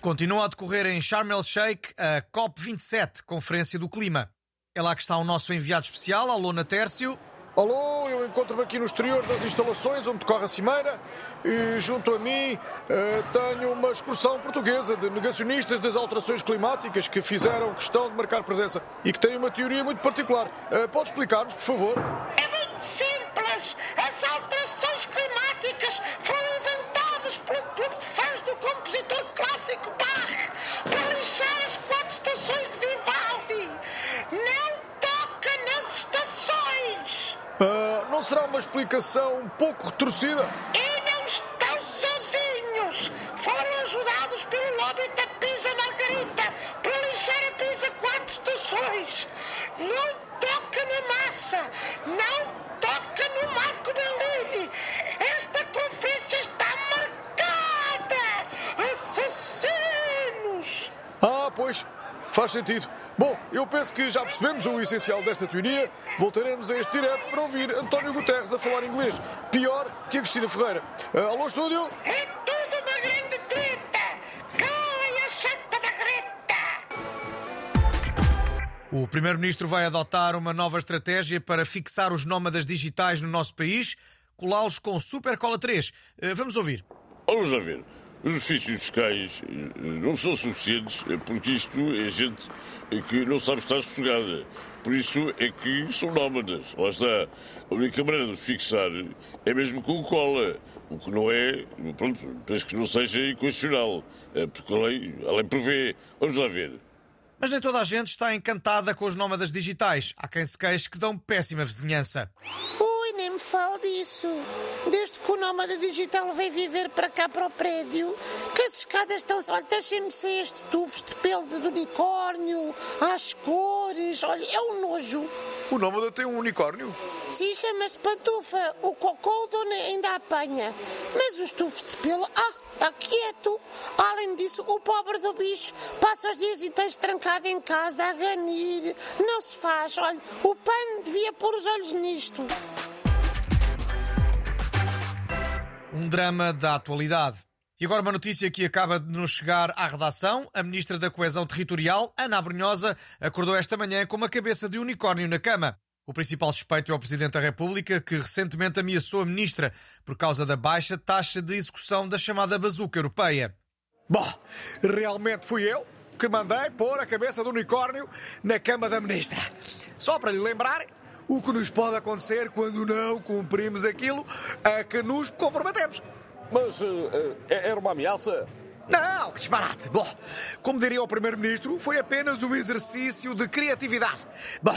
Continua a decorrer em Sharm el Sheikh a COP27, Conferência do Clima. É lá que está o nosso enviado especial, Alona Tércio. Alô, eu encontro-me aqui no exterior das instalações onde decorre a cimeira e junto a mim eh, tenho uma excursão portuguesa de negacionistas das alterações climáticas que fizeram questão de marcar presença e que têm uma teoria muito particular. Eh, pode explicar-nos, por favor? Não será uma explicação um pouco retorcida? E não estão sozinhos. Foram ajudados pelo lobby da Pisa Margarita para lixar a Pisa quatro estações. Não toca na massa. Não toca no Marco Bellini. Esta conferência está marcada. Assassinos. Ah, pois, faz sentido. Bom, eu penso que já percebemos o essencial desta teoria. Voltaremos a este direto para ouvir António Guterres a falar inglês. Pior que a Cristina Ferreira. Ah, alô, estúdio? É tudo uma grande treta. Calem a chanta da Greta. O Primeiro-Ministro vai adotar uma nova estratégia para fixar os nómadas digitais no nosso país, colá-los com Super Cola 3. Eh, Vamos ouvir. Vamos ver. Os benefícios fiscais eh, não são suficientes eh, porque isto é gente que não sabe estar sossegada. Por isso é que são nómadas. Lá está. A única maneira de os fixar é mesmo com cola. O que não é, pronto, penso que não seja inconstitucional. eh, Porque a lei, a lei prevê. Vamos lá ver. Mas nem toda a gente está encantada com os nómadas digitais. Há quem se queixe que dão péssima vizinhança. Ui, nem me fala disso. Desde nómada digital veio viver para cá para o prédio, que as escadas estão. Olha, deixem-me ser este tufos de pelo de unicórnio, às cores. Olha, é um nojo. O nómada tem um unicórnio. Sim, chama-se pantufa. O cocô o dono ainda apanha. Mas os tufos de pelo. Ah! Está quieto. Além disso, o pobre do bicho passa os dias inteiros trancado em casa a ganir. Não se faz. Olha, o pano devia pôr os olhos nisto. Um drama da atualidade. E agora uma notícia que acaba de nos chegar à redação. A Ministra da Coesão Territorial, Ana Abrunhosa, acordou esta manhã com uma cabeça de unicórnio na cama. O principal suspeito é o Presidente da República, que recentemente ameaçou a Ministra por causa da baixa taxa de execução da chamada bazuca europeia. Bom, realmente fui eu que mandei pôr a cabeça do unicórnio na cama da ministra. Só para lhe lembrar o que nos pode acontecer quando não cumprimos aquilo a que nos comprometemos. Mas eh, eh, era uma ameaça? Não, que disparate. Bom, como diria o Primeiro-Ministro, foi apenas um exercício de criatividade. Bom,